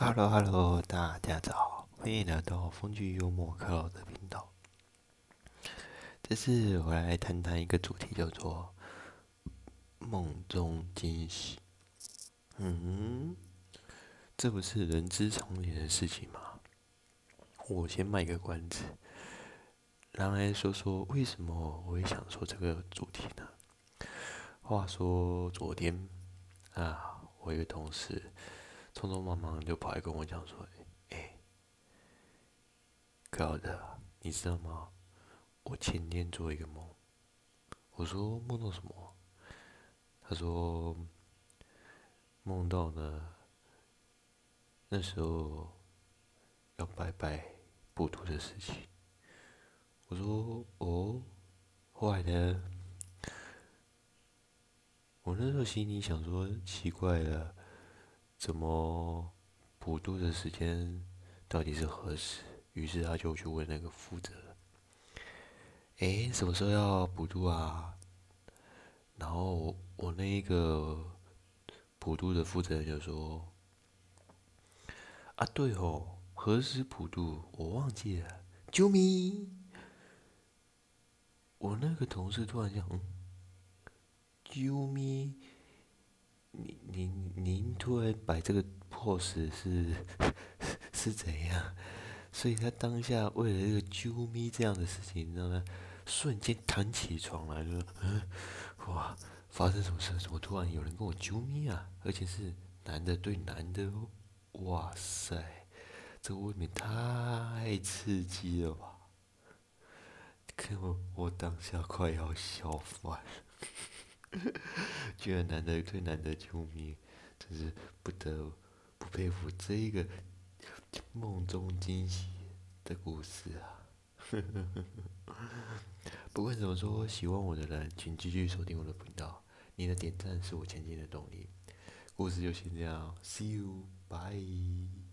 Hello Hello，大家早，欢迎来到风趣幽默克劳的频道。这次我来谈谈一个主题，叫做梦中惊喜。嗯，这不是人之常理的事情吗？我先卖个关子，然后来说说为什么我会想说这个主题呢？话说昨天啊，我一个同事。匆匆忙忙就跑来跟我讲说：“哎，高的，你知道吗？我前天做一个梦。”我说：“梦到什么？”他说：“梦到呢，那时候要拜拜普渡的事情。”我说：“哦，后来呢？”我那时候心里想说：“奇怪了。”怎么补渡的时间到底是何时？于是他就去问那个负责，哎，什么时候要补渡啊？然后我那一个普渡的负责人就说：“啊，对哦，何时普渡？我忘记了，救命！”我那个同事突然讲：“嗯，救命！”您您突然摆这个 pose 是是怎样？所以他当下为了这个啾咪这样的事情，你知道吗？瞬间弹起床来，就说：“嗯，哇，发生什么事？怎么突然有人跟我啾咪啊？而且是男的对男的！哇塞，这未免太刺激了吧！可我我当下快要笑翻了。”居然男的对男的救命，真是不得不佩服这一个梦中惊喜的故事啊！不管怎么说，喜欢我的人请继续锁定我的频道，你的点赞是我前进的动力。故事就先这样，See you，bye。